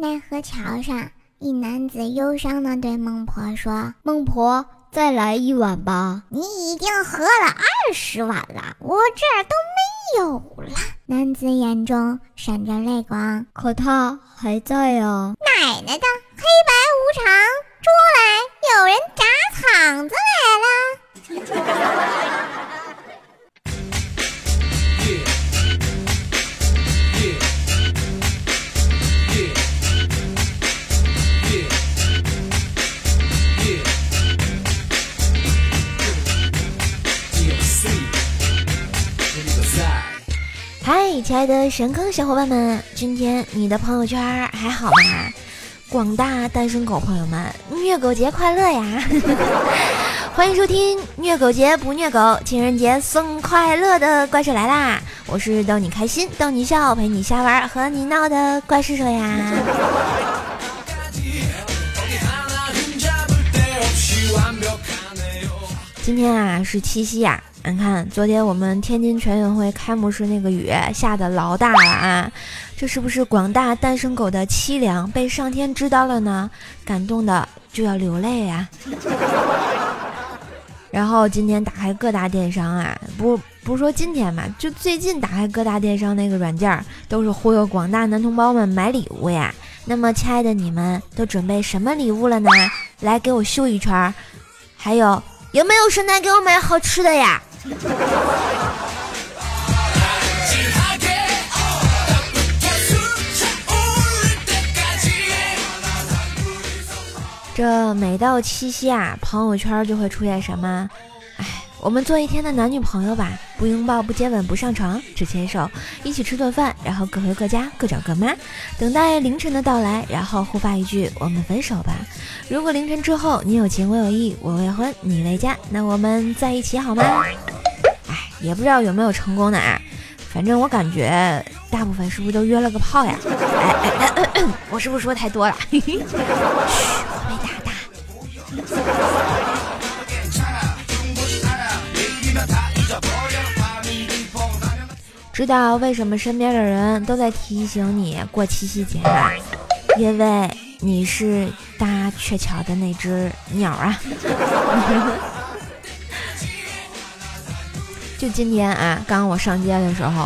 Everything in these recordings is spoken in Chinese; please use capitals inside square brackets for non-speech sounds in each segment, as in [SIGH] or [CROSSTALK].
奈何桥上，一男子忧伤地对孟婆说：“孟婆，再来一碗吧。你已经喝了二十碗了，我这儿都没有了。”男子眼中闪着泪光，可他还在啊！奶奶的，黑白无常，出来！有人砸场子来了。嗨，亲爱的神坑小伙伴们，今天你的朋友圈还好吗？广大单身狗朋友们，虐狗节快乐呀！[LAUGHS] 欢迎收听虐狗节不虐狗，情人节送快乐的怪兽来啦！我是逗你开心、逗你笑、陪你瞎玩、和你闹的怪兽兽呀。今天啊是七夕呀。你看，昨天我们天津全运会开幕式那个雨下的老大了啊！这是不是广大单身狗的凄凉被上天知道了呢？感动的就要流泪呀！[LAUGHS] 然后今天打开各大电商啊，不不是说今天嘛，就最近打开各大电商那个软件，都是忽悠广大男同胞们买礼物呀。那么，亲爱的你们都准备什么礼物了呢？来给我秀一圈！还有，有没有顺带给我买好吃的呀？这每到七夕啊，朋友圈就会出现什么？我们做一天的男女朋友吧，不拥抱，不接吻，不上床，只牵手，一起吃顿饭，然后各回各家，各找各妈，等待凌晨的到来，然后互发一句“我们分手吧”。如果凌晨之后你有情我有意，我未婚你未嫁，那我们在一起好吗？哎，也不知道有没有成功的啊。反正我感觉大部分是不是都约了个炮呀？哎哎哎，[COUGHS] 我是不是说太多了？[LAUGHS] 知道为什么身边的人都在提醒你过七夕节吗？因为你是搭鹊桥的那只鸟啊！[LAUGHS] 就今天啊，刚我上街的时候，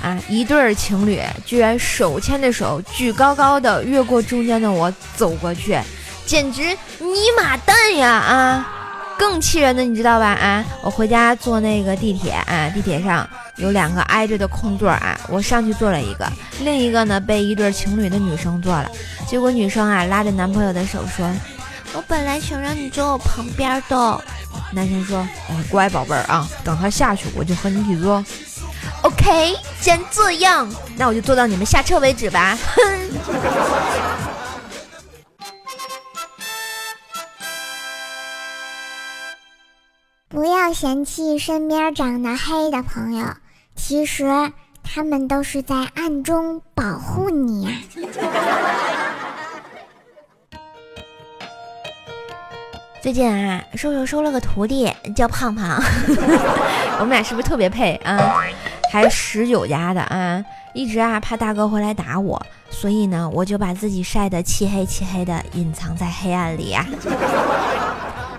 啊，一对儿情侣居然手牵着手，举高高的越过中间的我走过去，简直尼玛蛋呀啊！更气人的你知道吧？啊，我回家坐那个地铁啊，地铁上有两个挨着的空座啊，我上去坐了一个，另一个呢被一对情侣的女生坐了，结果女生啊拉着男朋友的手说：“我本来想让你坐我旁边的。”男生说：“哎，乖宝贝儿啊，等他下去，我就和你一起坐。OK，既然这样，那我就坐到你们下车为止吧。”哼。嫌弃身边长得黑的朋友，其实他们都是在暗中保护你呀。[LAUGHS] 最近啊，瘦瘦收了个徒弟，叫胖胖。[LAUGHS] 我们俩是不是特别配啊？还十九家的啊？一直啊怕大哥回来打我，所以呢，我就把自己晒得漆黑漆黑的，隐藏在黑暗里啊。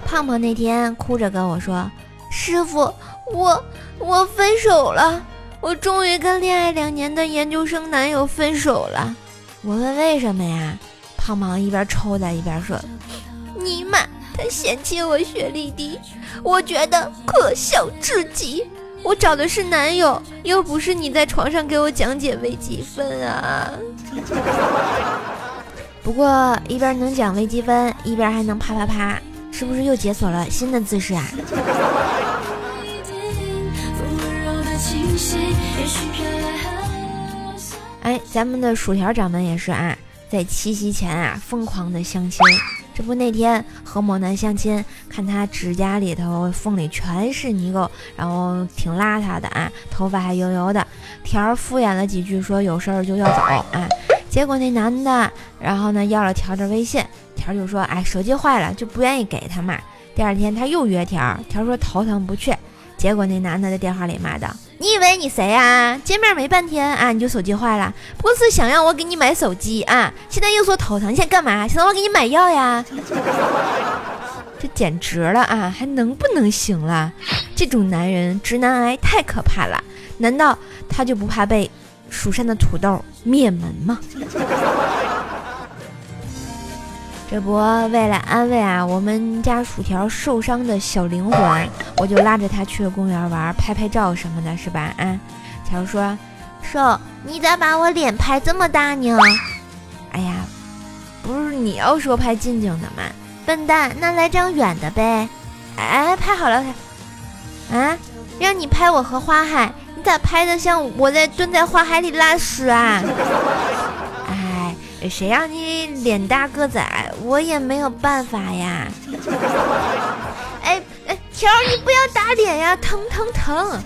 胖胖那天哭着跟我说：“师傅，我我分手了，我终于跟恋爱两年的研究生男友分手了。”我问为什么呀？胖胖一边抽着一边说：“尼玛！”他嫌弃我学历低，我觉得可笑至极。我找的是男友，又不是你在床上给我讲解微积分啊。[LAUGHS] 不过一边能讲微积分，一边还能啪啪啪，是不是又解锁了新的姿势啊？哎，咱们的薯条掌门也是啊，在七夕前啊，疯狂的相亲。这不那天和某男相亲，看他指甲里头缝里全是泥垢，然后挺邋遢的啊，头发还油油的。条儿敷衍了几句，说有事儿就要走啊。结果那男的，然后呢要了条的微信，条就说哎手机坏了，就不愿意给他嘛。第二天他又约条，条说头疼不去。结果那男的在电话里骂道：“你以为你谁呀？见面没半天啊，你就手机坏了？不是想让我给你买手机啊？现在又说头疼，你想干嘛？想让我给你买药呀？[LAUGHS] 这简直了啊！还能不能行了？这种男人，直男癌太可怕了。难道他就不怕被蜀山的土豆灭门吗？” [LAUGHS] 这不，为了安慰啊我们家薯条受伤的小灵魂，我就拉着他去了公园玩，拍拍照什么的，是吧？啊，条说，瘦，你咋把我脸拍这么大呢？哎呀，不是你要说拍近景的吗？笨蛋，那来张远的呗。哎，拍好了，啊，让你拍我和花海，你咋拍的像我在蹲在花海里拉屎啊？哎谁让你脸大个子矮，我也没有办法呀。哎哎，条儿，你不要打脸呀，疼疼疼！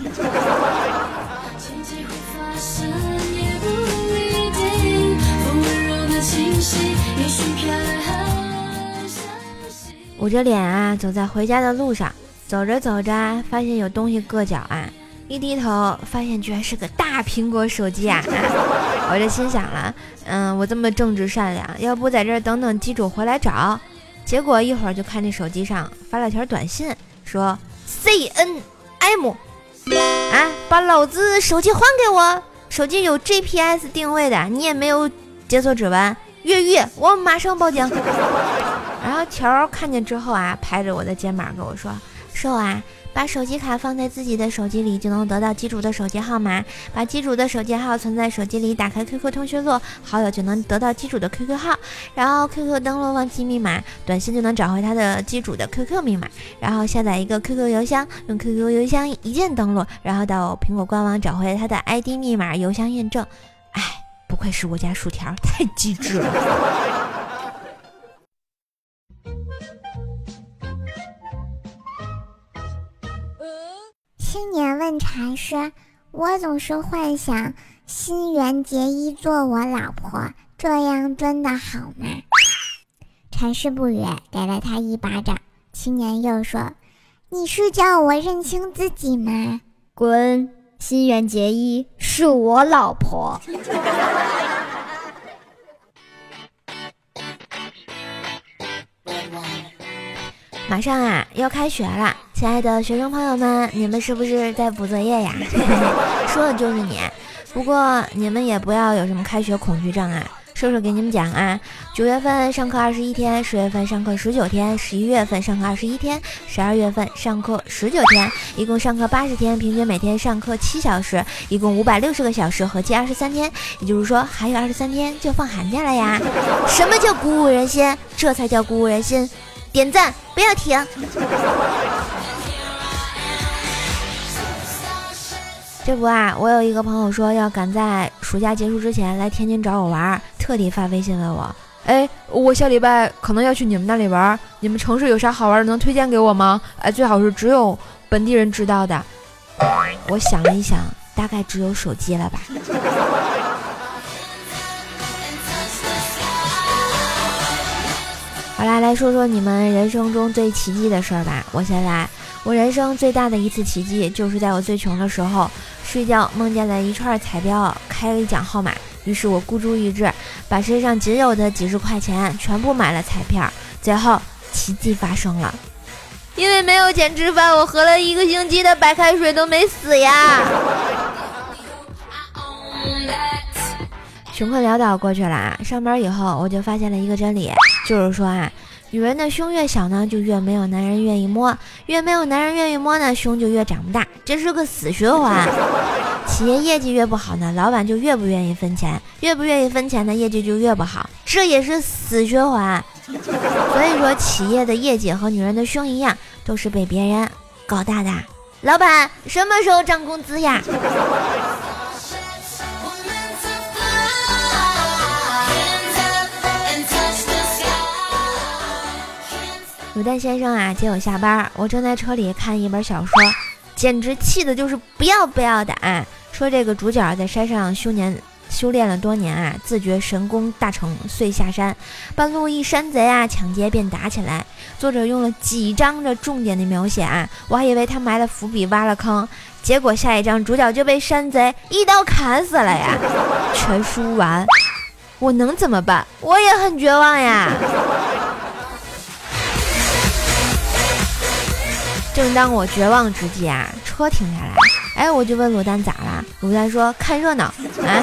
捂着脸啊，走在回家的路上，走着走着，发现有东西硌脚啊。一低头，发现居然是个大苹果手机啊！我就心想了，嗯，我这么正直善良，要不在这儿等等机主回来找。结果一会儿就看那手机上发了条短信，说 C N M，啊，把老子手机还给我！手机有 G P S 定位的，你也没有解锁指纹，越狱！我马上报警。[LAUGHS] 然后条看见之后啊，拍着我的肩膀跟我说：“瘦啊。”把手机卡放在自己的手机里，就能得到机主的手机号码。把机主的手机号存在手机里，打开 QQ 通讯录，好友就能得到机主的 QQ 号。然后 QQ 登录忘记密码，短信就能找回他的机主的 QQ 密码。然后下载一个 QQ 邮箱，用 QQ 邮箱一键登录，然后到苹果官网找回他的 ID 密码，邮箱验证。哎，不愧是我家薯条，太机智了。[LAUGHS] 青年问禅师：“我总是幻想新垣结衣做我老婆，这样真的好吗？”禅师不语，给了他一巴掌。青年又说：“你是叫我认清自己吗？”滚！新垣结衣是我老婆。[LAUGHS] 马上啊，要开学了，亲爱的学生朋友们，你们是不是在补作业呀？[LAUGHS] 说的就是你。不过你们也不要有什么开学恐惧症啊。瘦瘦给你们讲啊，九月份上课二十一天，十月份上课十九天，十一月份上课二十一天，十二月份上课十九天，一共上课八十天，平均每天上课七小时，一共五百六十个小时，合计二十三天。也就是说，还有二十三天就放寒假了呀。什么叫鼓舞人心？这才叫鼓舞人心。点赞，不要停。这不啊，我有一个朋友说要赶在暑假结束之前来天津找我玩，特地发微信问我：“哎，我下礼拜可能要去你们那里玩，你们城市有啥好玩的能推荐给我吗？哎，最好是只有本地人知道的。”我想了一想，大概只有手机了吧。好啦，来说说你们人生中最奇迹的事儿吧。我先来，我人生最大的一次奇迹，就是在我最穷的时候，睡觉梦见了一串彩票，开了一奖号码。于是我孤注一掷，把身上仅有的几十块钱全部买了彩票。最后奇迹发生了，因为没有钱吃饭，我喝了一个星期的白开水都没死呀。穷困潦倒过去了啊！上班以后，我就发现了一个真理，就是说啊，女人的胸越小呢，就越没有男人愿意摸；越没有男人愿意摸呢，胸就越长不大，这是个死循环。[LAUGHS] 企业业绩越不好呢，老板就越不愿意分钱；越不愿意分钱呢，业绩就越不好，这也是死循环。所以说，企业的业绩和女人的胸一样，都是被别人搞大的。老板什么时候涨工资呀？卤蛋先生啊，接我下班，我正在车里看一本小说，简直气的就是不要不要的啊！说这个主角在山上修年修炼了多年啊，自觉神功大成，遂下山。半路一山贼啊抢劫，便打起来。作者用了几章的重点的描写啊，我还以为他埋了伏笔，挖了坑。结果下一章主角就被山贼一刀砍死了呀！全书完，我能怎么办？我也很绝望呀。正当我绝望之际啊，车停下来，哎，我就问卤蛋咋了？卤蛋说看热闹啊。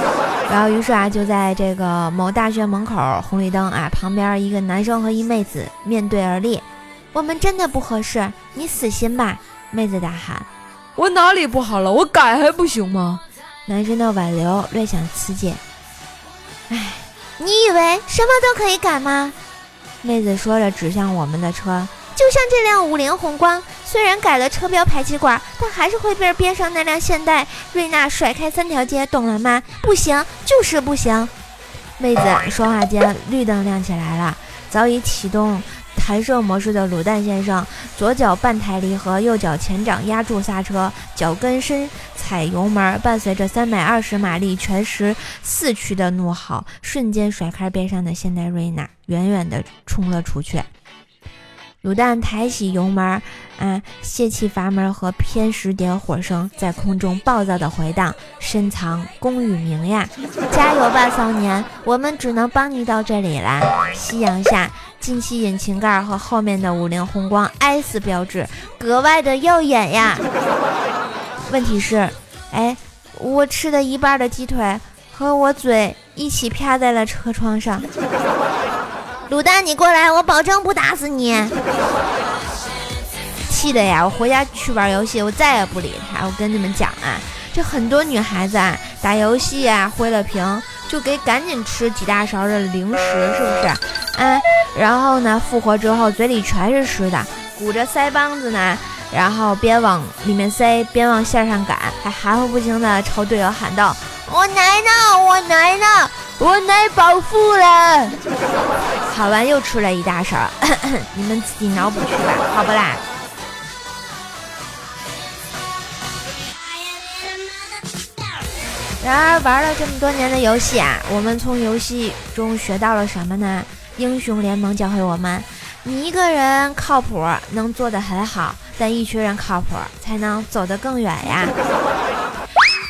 然后于是啊，就在这个某大学门口红绿灯啊旁边，一个男生和一妹子面对而立。我们真的不合适，你死心吧！妹子大喊。我哪里不好了？我改还不行吗？男生的挽留略显刺激。哎，你以为什么都可以改吗？妹子说着指向我们的车，就像这辆五菱宏光，虽然改了车标排气管，但还是会被边上那辆现代瑞纳甩开三条街，懂了吗？不行，就是不行。妹子说话间，绿灯亮起来了，早已启动。弹射模式的卤蛋先生，左脚半抬离合，右脚前掌压住刹车，脚跟深踩油门，伴随着三百二十马力全时四驱的怒吼，瞬间甩开边上的现代瑞纳，远远地冲了出去。卤蛋抬起油门，啊，泄气阀门和偏时点火声在空中暴躁的回荡，深藏功与名呀！加油吧，少年，我们只能帮你到这里啦。夕阳下，进气引擎盖和后面的五菱宏光 S 标志格外的耀眼呀。问题是，哎，我吃的一半的鸡腿和我嘴一起啪在了车窗上。卤蛋，你过来，我保证不打死你！气的呀，我回家去玩游戏，我再也不理他。我跟你们讲啊，这很多女孩子啊，打游戏啊，灰了屏就给赶紧吃几大勺的零食，是不是？啊，然后呢，复活之后嘴里全是湿的，鼓着腮帮子呢，然后边往里面塞边往线上赶，还含糊不清的朝队友喊道：“我来了，我来了。”我乃保护了，好完又出了一大勺，[CLEARS THROAT] 你们自己脑补去吧，好不啦？然而玩了这么多年的游戏啊，我们从游戏中学到了什么呢？英雄联盟教会我们，你一个人靠谱能做得很好，但一群人靠谱才能走得更远呀。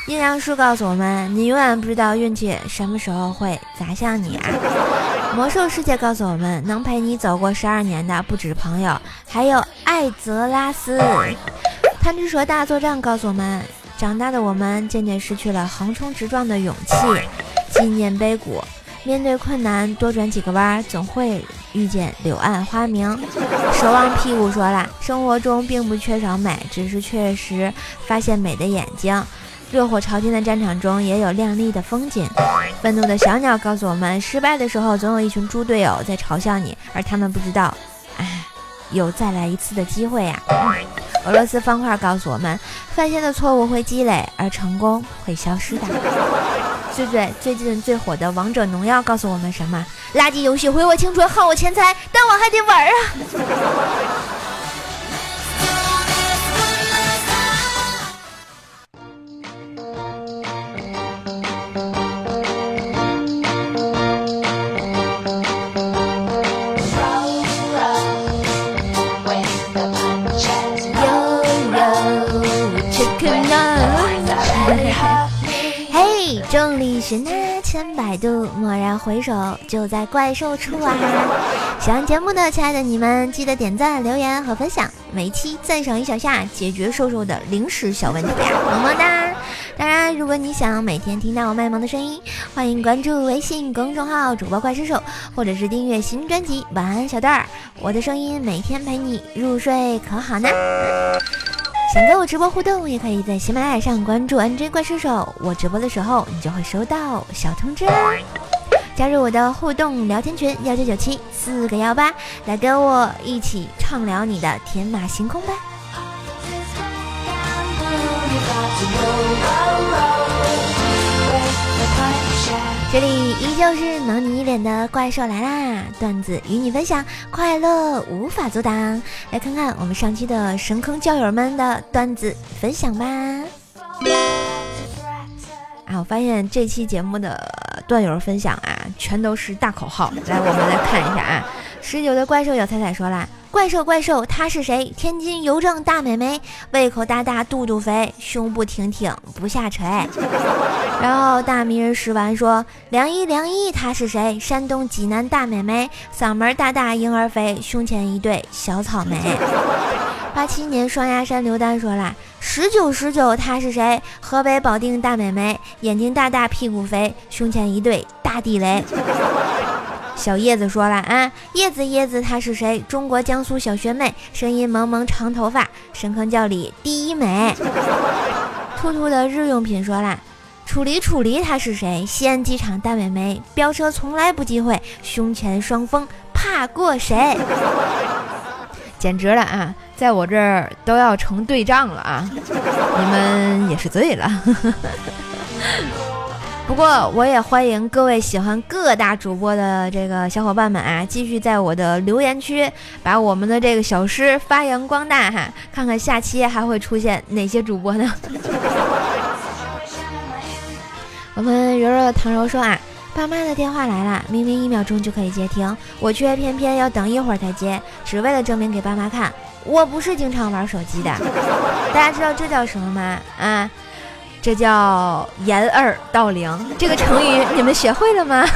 阴阳师告诉我们：你永远不知道运气什么时候会砸向你啊！[LAUGHS] 魔兽世界告诉我们：能陪你走过十二年的不止朋友，还有艾泽拉斯。[LAUGHS] 贪吃蛇大作战告诉我们：长大的我们渐渐失去了横冲直撞的勇气。[LAUGHS] 纪念碑谷，面对困难多转几个弯，总会遇见柳暗花明。守望屁股说了：生活中并不缺少美，只是确实发现美的眼睛。热火朝天的战场中也有亮丽的风景。愤怒的小鸟告诉我们：失败的时候总有一群猪队友在嘲笑你，而他们不知道，哎，有再来一次的机会呀。俄罗斯方块告诉我们：犯下的错误会积累，而成功会消失的。最最最近最火的王者荣耀告诉我们什么？垃圾游戏毁我青春，耗我钱财，但我还得玩啊。众里寻他千百度，蓦然回首，就在怪兽处啊！喜欢节目的亲爱的你们，记得点赞、留言和分享，每期赞赏一小下，解决瘦瘦的零食小问题呀！么么哒！当然，如果你想每天听到我卖萌的声音，欢迎关注微信公众号主播怪兽手，或者是订阅新专辑晚安小段儿，我的声音每天陪你入睡，可好呢？想跟我直播互动，也可以在喜马拉雅上关注 NJ 怪兽手，我直播的时候你就会收到小通知。加入我的互动聊天群幺九九七四个幺八，来跟我一起畅聊你的天马行空吧。这里依旧是萌你一脸的怪兽来啦，段子与你分享，快乐无法阻挡。来看看我们上期的神坑教友们的段子分享吧。啊，我发现这期节目的段友分享啊，全都是大口号。来，我们来看一下啊。十九的怪兽小彩彩说了：“怪兽怪兽，他是谁？天津邮政大美眉，胃口大大，肚肚肥，胸部挺挺，不下垂。[LAUGHS] ”然后大迷人食完说：“梁一梁一，他是谁？山东济南大美眉，嗓门大大，婴儿肥，胸前一对小草莓。[LAUGHS] ”八七年双鸭山刘丹说啦：“十九十九，他是谁？河北保定大美眉，眼睛大大，屁股肥，胸前一对大地雷。[LAUGHS] ”小叶子说了啊，叶子叶子，她是谁？中国江苏小学妹，声音萌萌，长头发，深坑教里第一美。兔兔的日用品说了，楚离楚离，她是谁？西安机场大美眉，飙车从来不忌讳，胸前双峰，怕过谁？简直了啊，在我这儿都要成对仗了啊！你们也是醉了。不过，我也欢迎各位喜欢各大主播的这个小伙伴们啊，继续在我的留言区把我们的这个小诗发扬光大哈，看看下期还会出现哪些主播呢？[LAUGHS] 我们柔柔唐柔说啊，爸妈的电话来了，明明一秒钟就可以接听，我却偏偏要等一会儿才接，只为了证明给爸妈看，我不是经常玩手机的。[LAUGHS] 大家知道这叫什么吗？啊？这叫掩耳盗铃，这个成语你们学会了吗？[LAUGHS]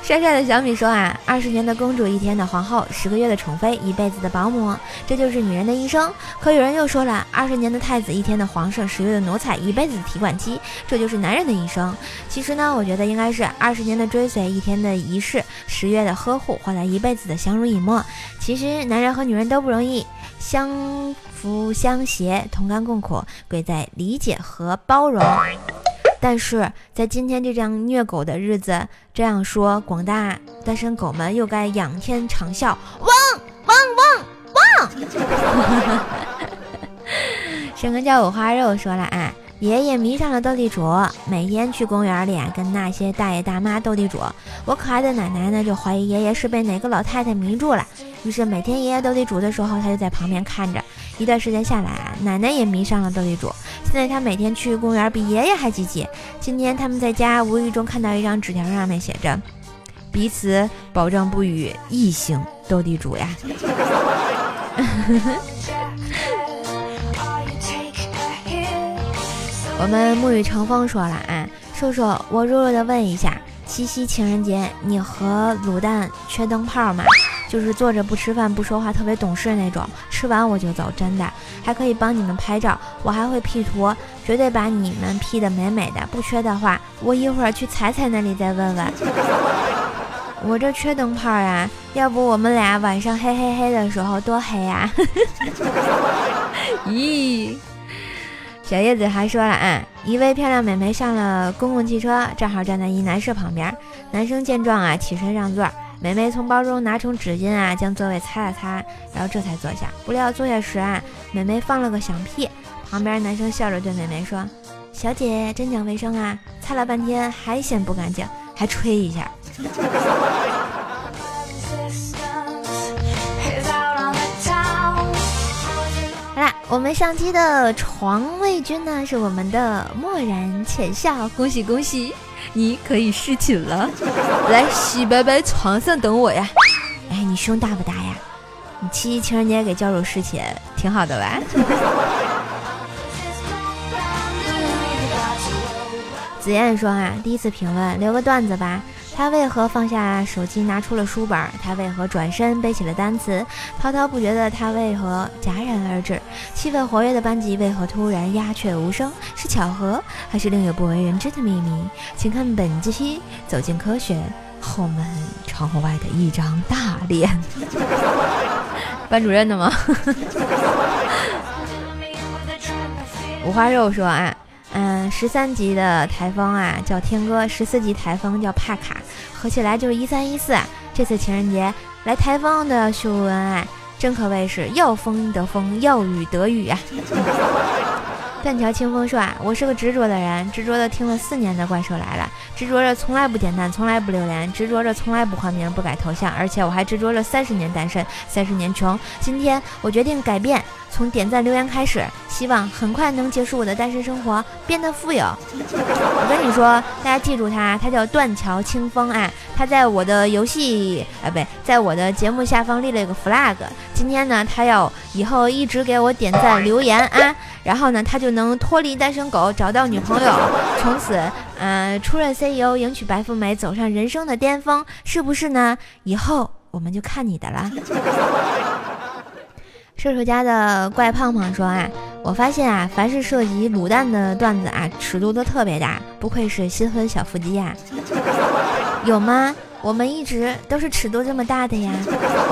帅帅的小米说啊，二十年的公主，一天的皇后，十个月的宠妃，一辈子的保姆，这就是女人的一生。可有人又说了，二十年的太子，一天的皇上，十月的奴才，一辈子的提款机，这就是男人的一生。其实呢，我觉得应该是二十年的追随，一天的仪式，十月的呵护，换来一辈子的相濡以沫。其实男人和女人都不容易，相。扶相携，同甘共苦，贵在理解和包容。但是在今天这样虐狗的日子，这样说，广大单身狗们又该仰天长啸，汪汪汪汪！生个叫五花肉说了啊。爷爷迷上了斗地主，每天去公园里啊跟那些大爷大妈斗地主。我可爱的奶奶呢，就怀疑爷爷是被哪个老太太迷住了，于是每天爷爷斗地主的时候，他就在旁边看着。一段时间下来，奶奶也迷上了斗地主。现在他每天去公园比爷爷还积极。今天他们在家无意中看到一张纸条，上面写着：“彼此保证不与异性斗地主呀。[LAUGHS] ”我们沐雨成风说了啊，叔叔，我弱弱的问一下，七夕情人节你和卤蛋缺灯泡吗？就是坐着不吃饭不说话，特别懂事那种，吃完我就走，真的，还可以帮你们拍照，我还会 P 图，绝对把你们 P 的美美的，不缺的话，我一会儿去彩彩那里再问问。[LAUGHS] 我这缺灯泡啊，要不我们俩晚上黑黑黑的时候多黑呀？[LAUGHS] 咦。小叶子还说了啊，一位漂亮美眉上了公共汽车，正好站在一男士旁边。男生见状啊，起身让座。美眉从包中拿出纸巾啊，将座位擦了擦，然后这才坐下。不料坐下时啊，美眉放了个响屁。旁边男生笑着对美眉说：“小姐真讲卫生啊，擦了半天还嫌不干净，还吹一下。[LAUGHS] ”我们上期的床位君呢，是我们的漠然浅笑，恭喜恭喜，你可以侍寝了，来洗白白床上等我呀！哎，你胸大不大呀？你七夕情人节给教主侍寝，挺好的吧？[LAUGHS] 紫燕说啊，第一次评论，留个段子吧。他为何放下手机，拿出了书本？他为何转身背起了单词？滔滔不绝的他为何戛然而止？气氛活跃的班级为何突然鸦雀无声？是巧合，还是另有不为人知的秘密？请看本期《走进科学》后门窗户外的一张大脸。班主任的吗？五花肉说啊。嗯，十三级的台风啊叫天哥，十四级台风叫帕卡，合起来就是一三一四。这次情人节来台风的秀恩爱，真可谓是要风得风，要雨得雨呀。[LAUGHS] 断桥清风说啊，我是个执着的人，执着的听了四年的怪兽来了，执着着从来不点赞，从来不留言，执着着从来不换名，不改头像，而且我还执着着三十年单身，三十年穷。今天我决定改变，从点赞留言开始，希望很快能结束我的单身生活，变得富有。我跟你说，大家记住他，他叫断桥清风啊，他在我的游戏啊，不对，在我的节目下方立了一个 flag，今天呢，他要以后一直给我点赞留言啊。然后呢，他就能脱离单身狗，找到女朋友，从此，嗯，出任 CEO，迎娶白富美，走上人生的巅峰，是不是呢？以后我们就看你的了。射手家的怪胖胖说啊，我发现啊，凡是涉及卤蛋的段子啊，尺度都特别大，不愧是新婚小夫妻呀。有吗？我们一直都是尺度这么大的呀。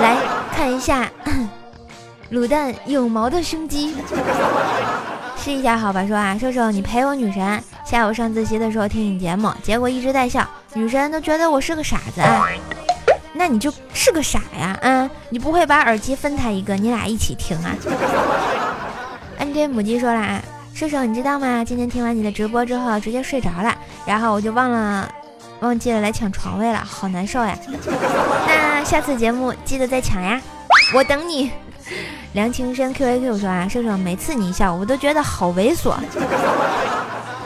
来看一下。[COUGHS] 卤蛋有毛的胸肌，试一下好吧？说啊，射手，你陪我女神下午上自习的时候听你节目，结果一直在笑，女神都觉得我是个傻子。啊那你就是个傻呀，嗯，你不会把耳机分他一个，你俩一起听啊嗯，对母鸡说了啊，射手你知道吗？今天听完你的直播之后直接睡着了，然后我就忘了忘记了来抢床位了，好难受呀。那下次节目记得再抢呀，我等你。梁情深 Q A Q 说啊，射手，每次你笑，我都觉得好猥琐。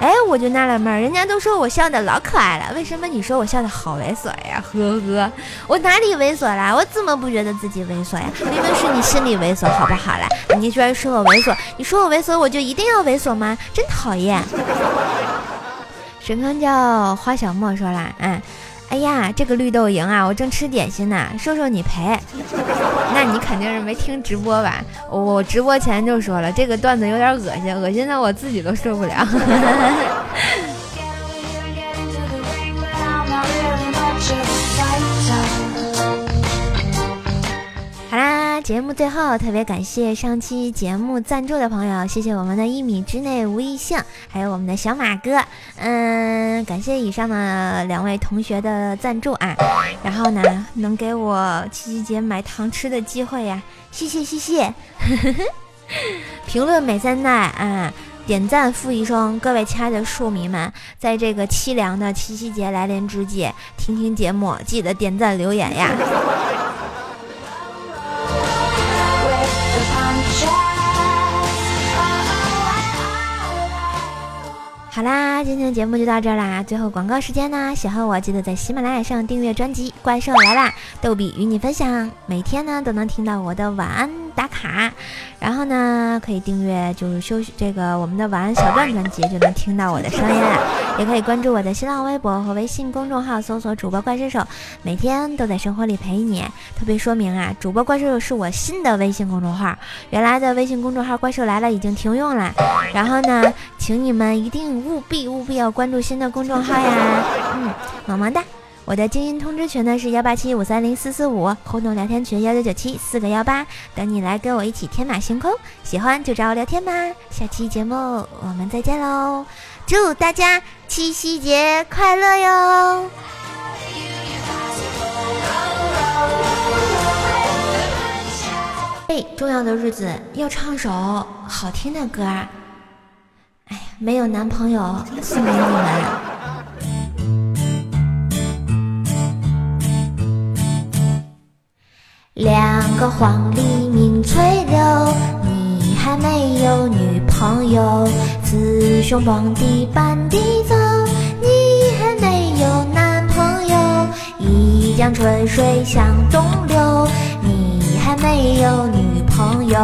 哎，我就纳了闷儿，人家都说我笑的老可爱了，为什么你说我笑的好猥琐呀？呵呵，我哪里猥琐啦？我怎么不觉得自己猥琐呀？明明是你心里猥琐，好不好啦？你居然说我猥琐，你说我猥琐，我就一定要猥琐吗？真讨厌。[LAUGHS] 神坑叫花小莫说啦，嗯。哎呀，这个绿豆蝇啊，我正吃点心呢，瘦瘦你赔。那你肯定是没听直播吧？我直播前就说了，这个段子有点恶心，恶心的我自己都受不了。节目最后特别感谢上期节目赞助的朋友，谢谢我们的一米之内无异性，还有我们的小马哥，嗯，感谢以上的两位同学的赞助啊，然后呢，能给我七夕节买糖吃的机会呀，谢谢谢谢，[LAUGHS] 评论美三代啊，点赞付一双，各位亲爱的树迷们，在这个凄凉的七夕节来临之际，听听节目记得点赞留言呀。今天的节目就到这儿啦。最后广告时间呢，喜欢我记得在喜马拉雅上订阅专辑《怪兽来啦》，逗比与你分享，每天呢都能听到我的晚安打卡。然后呢，可以订阅就是休息这个我们的晚安小段专辑，就能听到我的声音了。也可以关注我的新浪微博和微信公众号，搜索主播怪兽手，每天都在生活里陪你。特别说明啊，主播怪兽手是我新的微信公众号，原来的微信公众号怪兽来了已经停用了。然后呢，请你们一定。务必务必要关注新的公众号呀！嗯，么么哒。我的精英通知群呢是幺八七五三零四四五，互动聊天群幺九九七四个幺八，等你来跟我一起天马行空。喜欢就找我聊天吧。下期节目我们再见喽！祝大家七夕节快乐哟！哎，重要的日子要唱首好听的歌。哎呀没有男朋友送给你们。两个黄鹂鸣翠柳，你还没有女朋友。雌雄双帝半地走，你还没有男朋友。一江春水向东流，你还没有女朋友。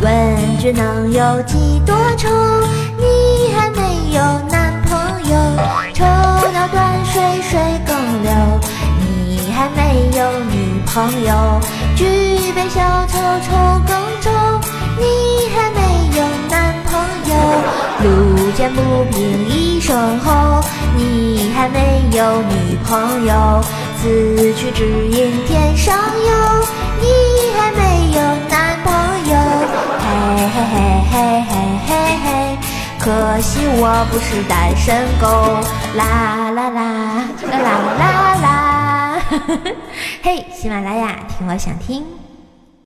问君能有几多愁？你还没有男朋友，抽刀断水水更流。你还没有女朋友，举杯消愁愁更愁。你还没有男朋友，路见不平一声吼。你还没有女朋友，此去只因天上有。你还没有男朋友，嘿嘿嘿嘿嘿嘿嘿。可惜我不是单身狗，啦啦啦啦啦啦啦，嘿，喜马拉雅听我想听。